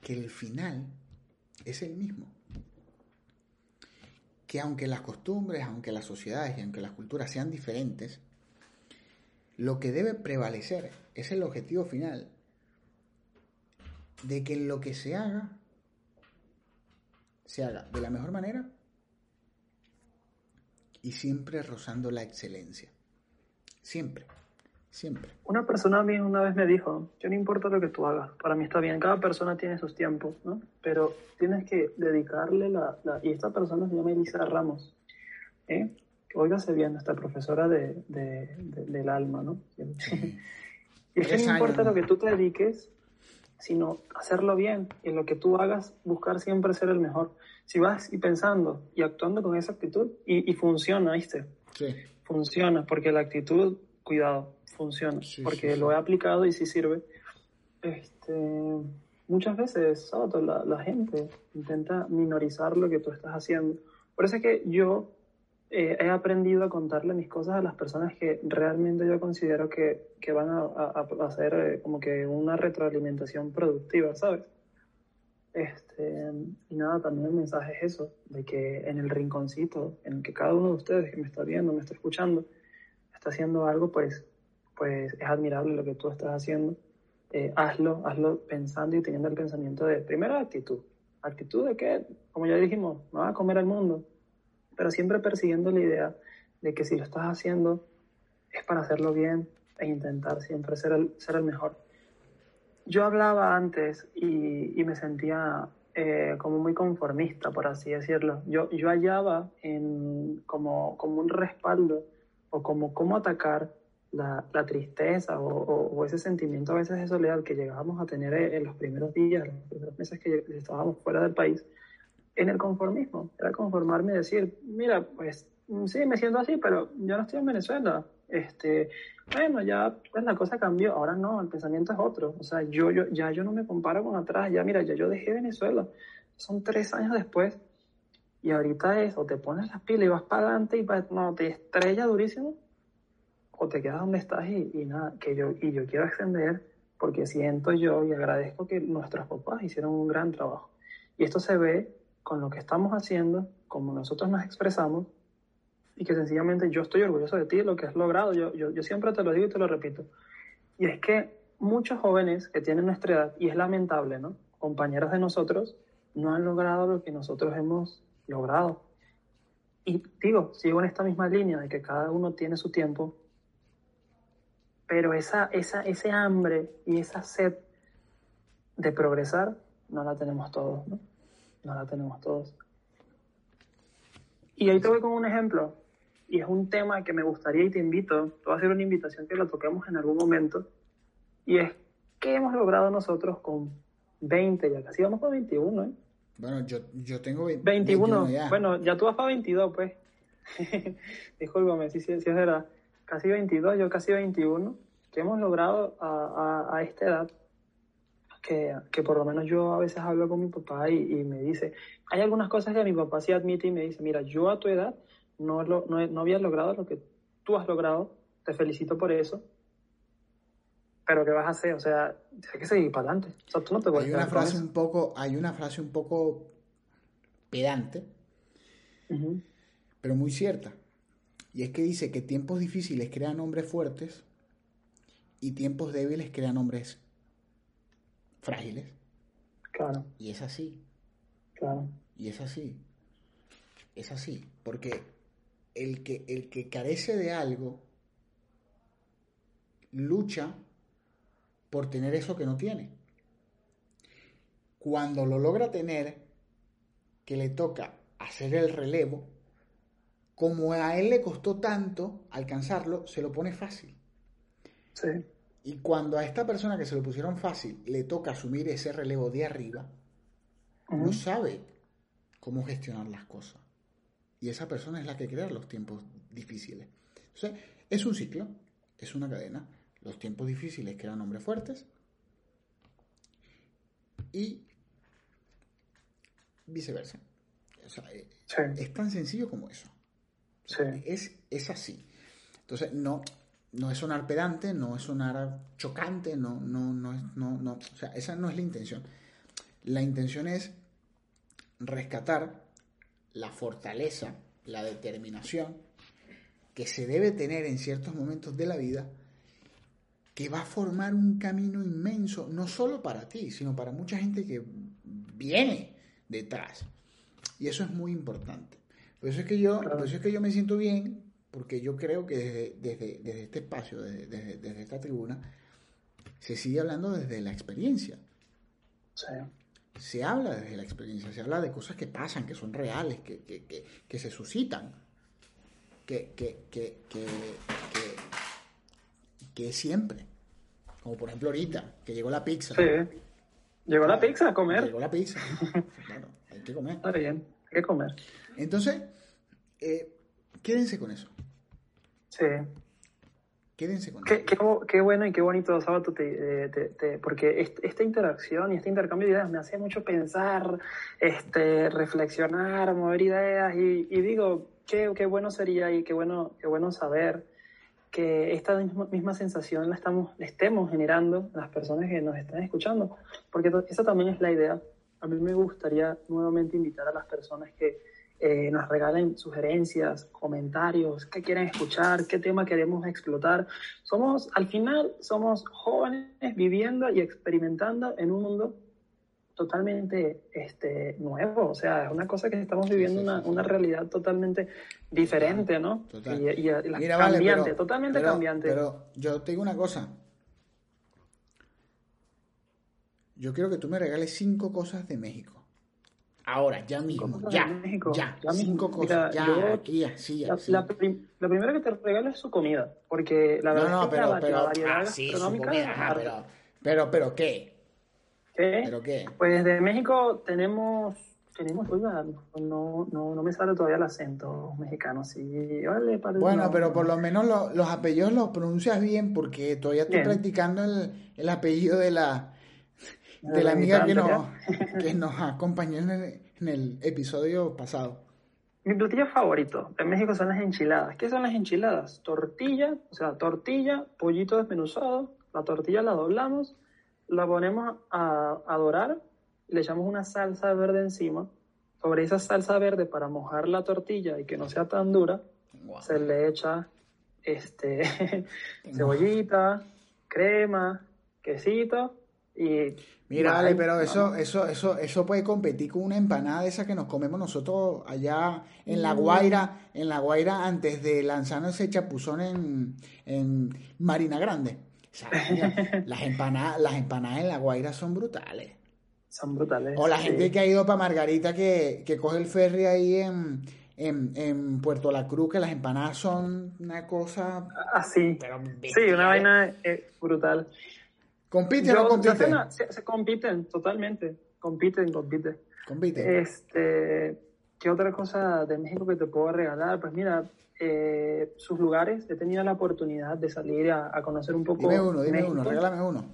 que el final es el mismo. Que aunque las costumbres, aunque las sociedades y aunque las culturas sean diferentes, lo que debe prevalecer es el objetivo final de que lo que se haga se haga de la mejor manera y siempre rozando la excelencia. Siempre, siempre. Una persona a mí una vez me dijo, yo no importa lo que tú hagas, para mí está bien, cada persona tiene sus tiempos, ¿no? Pero tienes que dedicarle la... y esta persona se llama Elisa Ramos, ¿eh? Óigase bien, esta profesora de, del alma, ¿no? y es que no importa lo que tú te dediques, sino hacerlo bien. Y en lo que tú hagas, buscar siempre ser el mejor. Si vas y pensando y actuando con esa actitud, y, funciona, ¿viste? Sí. Funciona, porque la actitud, cuidado, funciona. porque lo he aplicado y sí sirve. Este, muchas veces, la, la gente intenta minorizar lo que tú estás haciendo. Por eso es que yo eh, he aprendido a contarle mis cosas a las personas que realmente yo considero que, que van a, a, hacer eh, como que una retroalimentación productiva, ¿sabes? Este, y nada, también el mensaje es eso, de que en el rinconcito, en el que cada uno de ustedes que me está viendo, me está escuchando, está haciendo algo, pues, pues es admirable lo que tú estás haciendo. Eh, hazlo, hazlo pensando y teniendo el pensamiento de, primero, actitud. Actitud de que, como ya dijimos, no va a comer al mundo, pero siempre persiguiendo la idea de que si lo estás haciendo es para hacerlo bien e intentar siempre ser el, ser el mejor. Yo hablaba antes y, me sentía eh, como muy conformista, por así decirlo. Yo, yo hallaba en, como, como un respaldo o como cómo atacar la, tristeza o, ese sentimiento a veces de soledad que llegábamos a tener en los primeros días, los primeros meses que estábamos fuera del país en el conformismo. Era conformarme y decir, mira, pues sí, me siento así, pero yo no estoy en Venezuela. Este, bueno, ya pues la cosa cambió, ahora no, el pensamiento es otro. O sea, yo, yo, ya yo no me comparo con atrás, ya mira, ya yo dejé Venezuela. Son tres años después y ahorita es o te pones las pilas y vas para adelante y no, te estrella durísimo o te quedas donde estás y, nada, que yo, y yo quiero ascender porque siento yo y agradezco que nuestros papás hicieron un gran trabajo. Y esto se ve con lo que estamos haciendo, como nosotros nos expresamos, y que sencillamente yo estoy orgulloso de ti, lo que has logrado. Yo, yo, yo siempre te lo digo y te lo repito. Y es que muchos jóvenes que tienen nuestra edad, y es lamentable, ¿no? Compañeros de nosotros, no han logrado lo que nosotros hemos logrado. Y digo, sigo en esta misma línea de que cada uno tiene su tiempo, pero esa, esa, ese hambre y esa sed de progresar no la tenemos todos, ¿no? no la tenemos todos. Y ahí te voy con un ejemplo, y es un tema que me gustaría y te invito, te voy a hacer una invitación que lo toquemos en algún momento, y es, ¿qué hemos logrado nosotros con 20 ya? Casi vamos para 21, ¿eh? Bueno, yo, yo tengo 21. Bueno, ya tú vas para 22, pues. Discúlpame, sí, sí, sí, es verdad. Casi 22, yo casi 21. ¿Qué hemos logrado a, a, a esta edad? que, que, por lo menos yo a veces hablo con mi papá y, y, me dice, hay algunas cosas que mi papá sí admite y me dice, mira, yo a tu edad no, lo, no, no había logrado lo que tú has logrado, te felicito por eso, pero ¿qué vas a hacer? O sea, hay que seguir para adelante. O sea, tú no te hay una frase un poco, Hay una frase un poco pedante, pero muy cierta. Y es que dice que tiempos difíciles crean hombres fuertes y tiempos débiles crean hombres frágiles. Claro. Y es así. Claro. Y es así. Es así. Porque el que, el que carece de algo lucha por tener eso que no tiene. Cuando lo logra tener, que le toca hacer el relevo, como a él le costó tanto alcanzarlo, se lo pone fácil. Sí. Y cuando a esta persona que se lo pusieron fácil le toca asumir ese relevo de arriba, no sabe cómo gestionar las cosas. Y esa persona es la que crea los tiempos difíciles. Entonces, es un ciclo, es una cadena. Los tiempos difíciles crean hombres fuertes y viceversa. Eh, es tan sencillo como eso. Es, es así. Entonces, no, no es sonar pedante, no es sonar chocante, no, no, no, es, no, no, o sea, esa no es la intención. La intención es rescatar la fortaleza, la determinación que se debe tener en ciertos momentos de la vida que va a formar un camino inmenso, no solo para ti, sino para mucha gente que viene detrás. Y eso es muy importante. Por eso es que yo, por eso es que yo me siento bien, porque yo creo que desde, desde, este espacio, desde, desde, esta tribuna, se sigue hablando desde la experiencia. Se habla desde la experiencia, se habla de cosas que pasan, que son reales, que, que, que, que se suscitan, que, que, que, que, siempre. Como por ejemplo ahorita, que llegó la pizza. Sí. Llegó la pizza a comer. Llegó la pizza. claro, hay que comer. Está bien, hay que comer. Entonces, eh, quédense con eso. Sí. Quédense con qué, eso. Qué, bueno y qué bonito, Sábado, te, te, porque esta interacción y este intercambio de ideas me hace mucho pensar, este, reflexionar, mover ideas y, digo, qué, qué, bueno sería y qué bueno, qué bueno saber que esta misma, sensación la, estamos, estemos generando las personas que nos están escuchando, porque esa también es la idea. A mí me gustaría nuevamente invitar a las personas que eh, nos regalen sugerencias, comentarios, qué quieren escuchar, qué tema queremos explotar. Somos, al final, somos jóvenes viviendo y experimentando en un mundo totalmente este, nuevo, o sea, es una cosa que estamos viviendo una, una, realidad totalmente diferente, ¿no? Total. Y, cambiante, totalmente cambiante. Pero yo te digo una cosa. Yo quiero que tú me regales cinco cosas de México. Ahora, ya mismo, ya, ya, ya, cinco cosas, ya, aquí, así, así. La, primera que te regalo es su comida, porque la verdad no, no, es que pero, la, pero, variedad ah, sí, su comida, pero, pero, pero, ¿qué? ¿Qué? ¿Pero qué? Pues de México tenemos, tenemos, oiga, no, no, no me sale todavía el acento mexicano, sí, vale, Bueno, pero por lo menos los apellidos los pronuncias bien, porque todavía estoy practicando el, el apellido de la de la amiga que nos, que nos acompañó en el, en el episodio pasado. Mi platillo favorito de México son las enchiladas. ¿Qué son las enchiladas? Tortilla, o sea, tortilla, pollito desmenuzado, la tortilla la doblamos, la ponemos a, a dorar, le echamos una salsa verde encima. Sobre esa salsa verde, para mojar la tortilla y que no sea tan dura, se le echa este, cebollita, crema, quesito y Mira, vale, pero eso, eso, eso, eso puede competir con una empanada esa que nos comemos nosotros allá en La Guaira, en La Guaira antes de lanzarnos ese chapuzón en, en Marina Grande. las empanadas, las empanadas en La Guaira son brutales. Son brutales. O la gente que ha ido para Margarita que, que coge el ferry ahí en, en, en, Puerto La Cruz, que las empanadas son una cosa... Así. sí, una vaina eh, brutal. ¿Compiten o no compiten? se, compiten, totalmente. Compiten, compiten. Compiten. Este, ¿Qué otra cosa de México que te puedo regalar? Pues mira, eh, sus lugares, he tenido la oportunidad de salir a, conocer un poco. Dime uno, dime uno, regálame uno.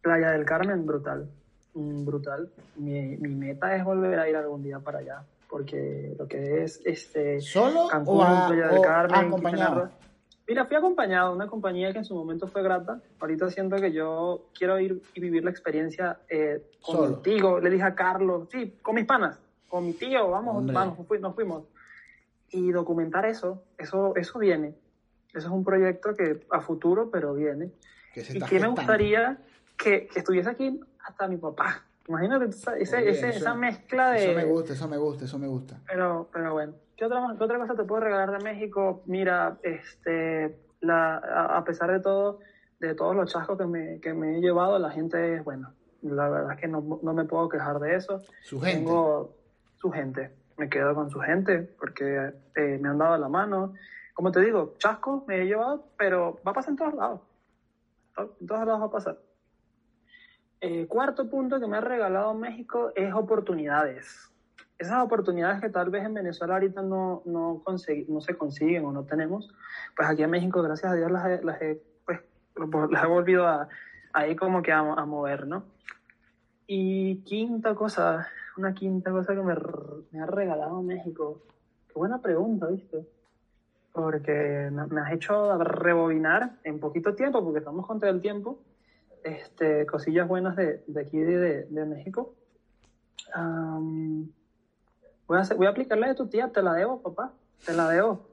Playa del Carmen, brutal. Mm, brutal. Mi, mi, meta es volver a ir algún día para allá, porque lo que es este. ¿Solo o, a, Playa del Carmen, acompañado? Mira, fui acompañado, una compañía que en su momento fue grata. Ahorita siento que yo quiero ir y vivir la experiencia eh, contigo. Le dije a Carlos, sí, con mis panas, con mi tío, vamos, vamos, nos fuimos. Y documentar eso, eso, eso viene. Eso es un proyecto que a futuro, pero viene. y que me gustaría que, que, estuviese aquí hasta mi papá. Imagínate esa, esa mezcla de... Eso me gusta, eso me gusta, eso me gusta. Pero, pero bueno. ¿Qué otra, otra cosa te puedo regalar de México? Mira, este, la, a, pesar de todo, de todos los chascos que me, que me he llevado, la gente es buena. La verdad es que no, no me puedo quejar de eso. Su gente. Tengo su gente. Me quedo con su gente porque eh, me han dado la mano. Como te digo, chasco me he llevado, pero va a pasar en todos lados. En todos lados va a pasar. Cuarto punto que me ha regalado México es oportunidades esas oportunidades que tal vez en Venezuela ahorita no, no, no se consiguen o no tenemos, pues aquí en México, gracias a Dios, las he, las he, pues, las he volvido a, ahí como que a, mover, ¿no? Y quinta cosa, una quinta cosa que me, me, ha regalado México. Qué buena pregunta, ¿viste? Porque me has hecho rebobinar en poquito tiempo, porque estamos contra el tiempo, este, cosillas buenas de, de aquí de, de México. Voy a, voy a aplicarle de tu tía, te la debo, papá, te la debo.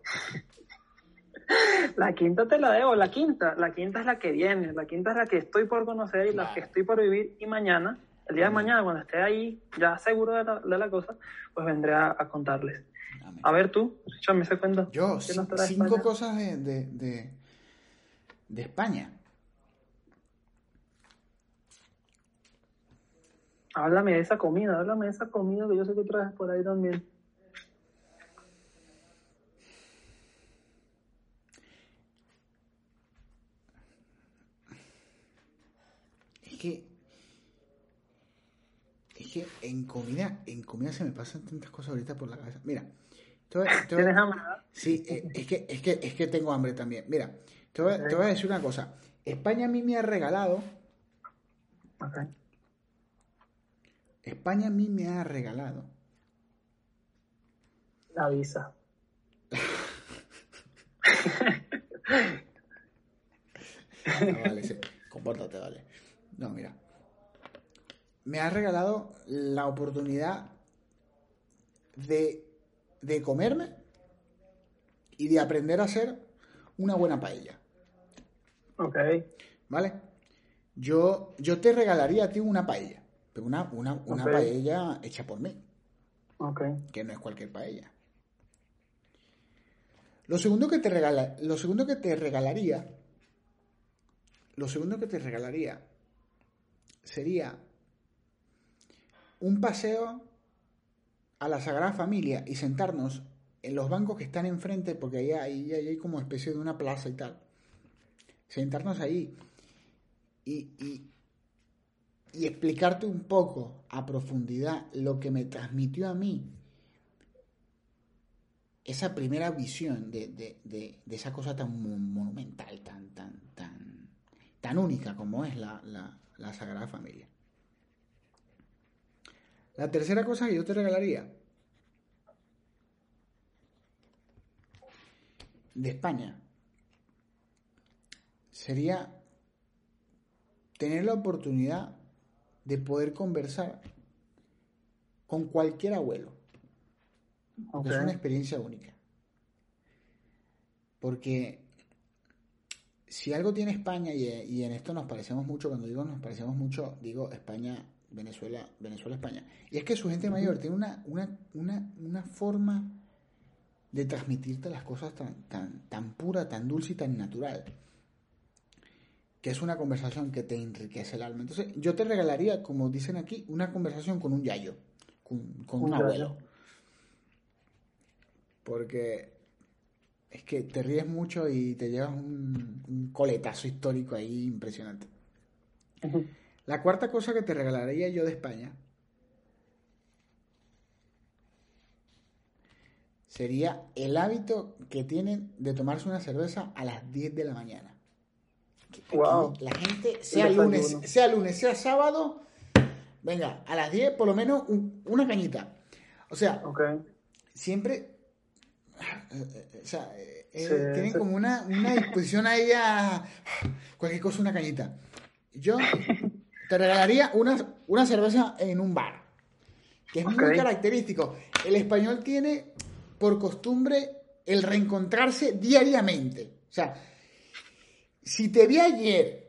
la quinta te la debo, la quinta, la quinta es la que viene, la quinta es la que estoy por conocer y la que estoy por vivir y mañana, el día de mañana, cuando esté ahí ya seguro de la, de la cosa, pues vendré a, contarles. A ver tú, échame ese cuento. Yo, cinco cosas de, de, de, de España. Háblame de esa comida, háblame de esa comida que yo sé que traes por ahí también. Es que es que en comida, en comida se me pasan tantas cosas ahorita por la cabeza. Mira, ¿tienes hambre? Sí, eh, es que, es que es que tengo hambre también. Mira, te voy, te voy a decir una cosa. España a mí me ha regalado okay. España a mí me ha regalado. La visa. no, vale, sí. Compórtate, vale. No, mira. Me ha regalado la oportunidad de, de comerme y de aprender a hacer una buena paella. Ok. ¿Vale? Yo, yo te regalaría a ti una paella una, una, una paella hecha por mí. Que no es cualquier paella. Lo segundo que te regala, lo segundo que te regalaría, lo segundo que te regalaría sería un paseo a la Sagrada Familia y sentarnos en los bancos que están enfrente, porque ahí hay, ahí hay como especie de una plaza y tal. Sentarnos ahí y, y explicarte un poco a profundidad lo que me transmitió a mí esa primera visión de, esa cosa tan monumental, tan, tan, tan, tan única como es la, la Sagrada Familia. La tercera cosa que yo te regalaría de España sería tener la oportunidad de poder conversar con cualquier abuelo. Es una experiencia única. Porque si algo tiene España, y, en esto nos parecemos mucho, cuando digo nos parecemos mucho, digo España, Venezuela, Venezuela, España. Y es que su gente mayor tiene una, una, una, una forma de transmitirte las cosas tan, tan, tan pura, tan dulce y tan natural que es una conversación que te enriquece el alma. Entonces, yo te regalaría, como dicen aquí, una conversación con un yayo, con, un, abuelo. Porque es que te ríes mucho y te llevas un, coletazo histórico ahí impresionante. La cuarta cosa que te regalaría yo de España sería el hábito que tienen de tomarse una cerveza a las 10 de la mañana. La gente, sea lunes, sea lunes, sea sábado, venga, a las 10 por lo menos una cañita. O sea, siempre, O sea, eh, tienen como una, una disposición ahí a cualquier cosa, una cañita. Yo te regalaría una, una cerveza en un bar, que es muy característico. El español tiene por costumbre el reencontrarse diariamente. O sea, si te vi ayer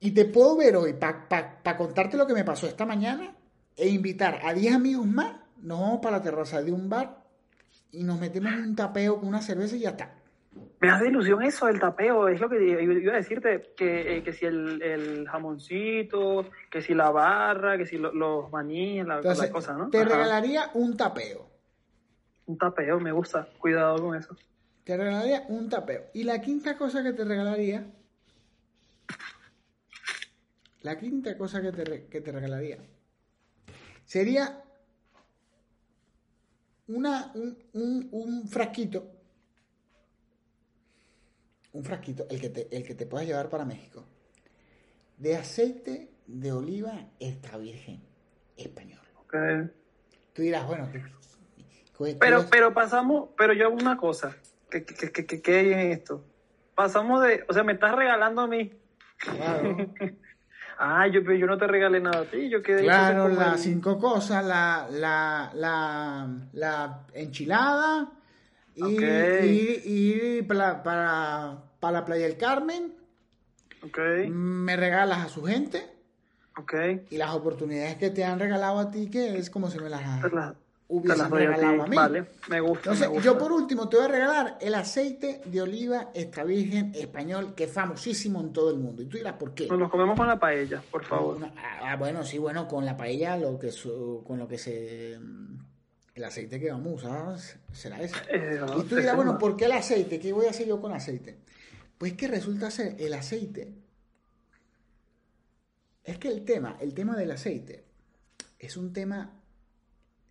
y te puedo ver hoy para contarte lo que me pasó esta mañana e invitar a 10 amigos más, nos vamos para la terraza de un bar y nos metemos en un tapeo con una cerveza y ya está. Me hace ilusión eso del tapeo, es lo que iba a decirte, que, eh, que si el, jamoncito, que si la barra, que si los maní, la, cosa, ¿no? Te regalaría un tapeo. Un tapeo, me gusta, cuidado con eso. Te regalaría un tapeo. Y la quinta cosa que te regalaría, la quinta cosa que te, que te regalaría, sería una, un, un, frasquito, un frasquito, el que, te, el que te puedas llevar para México, de aceite de oliva extra virgen español. Tú dirás, bueno, pero, pero pasamos, pero yo hago una cosa, que, que, que, hay en esto. Pasamos de, o sea, me estás regalando a mí. Claro. Ah, yo, yo no te regalé nada a ti, yo quedé... Claro, las cinco cosas, la, la, la, la enchilada y, y, para, para, la playa del Carmen. Okay. Me regalas a su gente. Okay. Y las oportunidades que te han regalado a ti, que es como si me las hubiesen regalado a mí. Vale, me gusta, Entonces, yo por último te voy a regalar el aceite de oliva extra virgen español, que es famosísimo en todo el mundo. Y tú dirás, ¿por qué? Nos lo comemos con la paella, por favor. ah, bueno, sí, bueno, con la paella, lo que con lo que se. El aceite que vamos a usar será ese. Eh, y tú dirás, bueno, ¿por qué el aceite? ¿Qué voy a hacer yo con aceite? Pues que resulta ser el aceite. Es que el tema, el tema del aceite, es un tema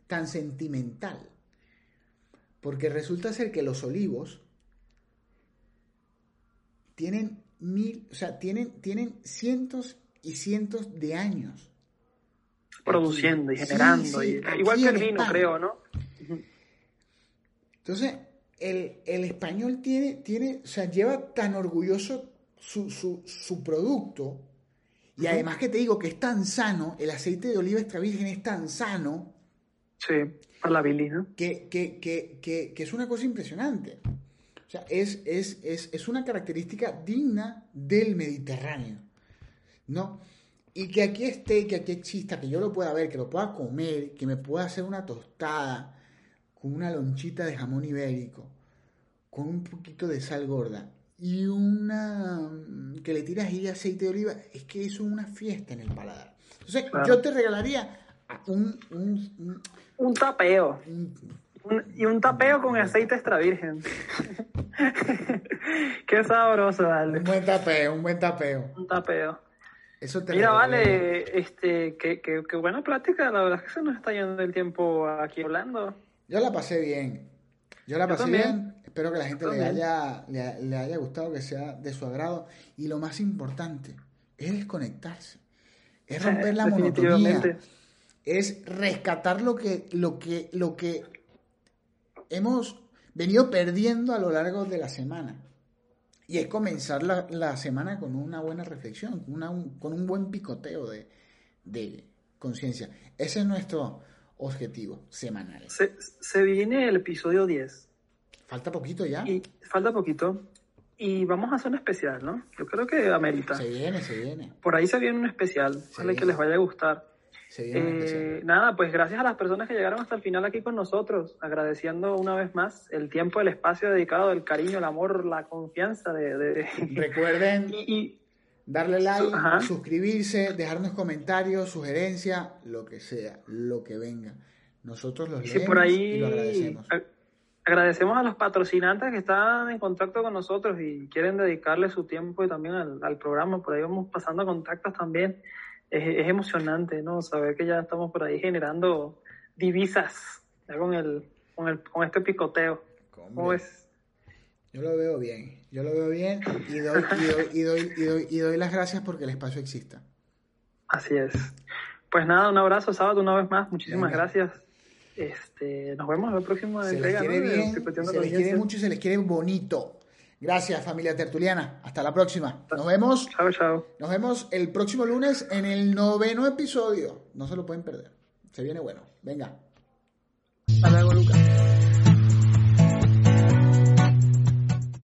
tan sentimental. Porque resulta ser que los olivos tienen mil, o sea, tienen, tienen cientos y cientos de años. Produciendo y generando. igual que el vino, creo, ¿no? Entonces, el, español tiene, tiene, o sea, lleva tan orgulloso su, su, producto. Y además que te digo que es tan sano, el aceite de oliva extra virgen es tan sano, Sí, para la bilis, ¿no? Que, que, que, que, es una cosa impresionante. O sea, es, es, es, es, una característica digna del Mediterráneo, ¿no? Y que aquí esté, que aquí exista, que yo lo pueda ver, que lo pueda comer, que me pueda hacer una tostada con una lonchita de jamón ibérico, con un poquito de sal gorda y una que le tiras ahí aceite de oliva, es que eso es una fiesta en el paladar. Entonces, yo te regalaría un, un, un tapeo. y un tapeo con aceite extra virgen. Qué sabroso, vale. Un buen tapeo, un buen tapeo. Un tapeo. Eso te Mira, vale, este, qué, qué, qué, buena plática. La verdad es que se nos está yendo el tiempo aquí hablando. Yo la pasé bien. Yo la pasé bien. Espero que la gente le haya, le, haya gustado, que sea de su agrado. Y lo más importante es desconectarse. Es romper la monotonía es rescatar lo que, lo que, lo que hemos venido perdiendo a lo largo de la semana. Y es comenzar la, semana con una buena reflexión, con, un, con un buen picoteo de, de conciencia. Ese es nuestro objetivo semanal. Se, se, viene el episodio 10. Falta poquito ya. Y falta poquito. Y vamos a hacer un especial, ¿no? Yo creo que amerita. Se viene, se viene. Por ahí se viene un especial. Ojalá que les vaya a gustar. Eh, nada, pues gracias a las personas que llegaron hasta el final aquí con nosotros, agradeciendo una vez más el tiempo, el espacio dedicado, el cariño, el amor, la confianza de... Recuerden y, darle like, suscribirse, dejarnos comentarios, sugerencias, lo que sea, lo que venga. Nosotros los leemos por ahí, y lo agradecemos. Agradecemos a los patrocinantes que están en contacto con nosotros y quieren dedicarle su tiempo y también al, al programa. Por ahí vamos pasando contactos también es, emocionante, ¿no? Saber que ya estamos por ahí generando divisas ya con, el, con, el, con este picoteo. ¿Cómo es? Yo lo veo bien, yo lo veo bien y doy, y doy, y doy, y doy, las gracias porque el espacio exista. Así es. Pues nada, un abrazo, Sábado, una vez más. Muchísimas gracias. este, nos vemos en el próximo se Les quiere bien, se les quiere mucho y se les quiere bonito. Gracias, familia tertuliana. Hasta la próxima. Nos vemos. Chao, chao. Nos vemos el próximo lunes en el noveno episodio. No se lo pueden perder. Se viene bueno. Venga. Hasta luego, Lucas.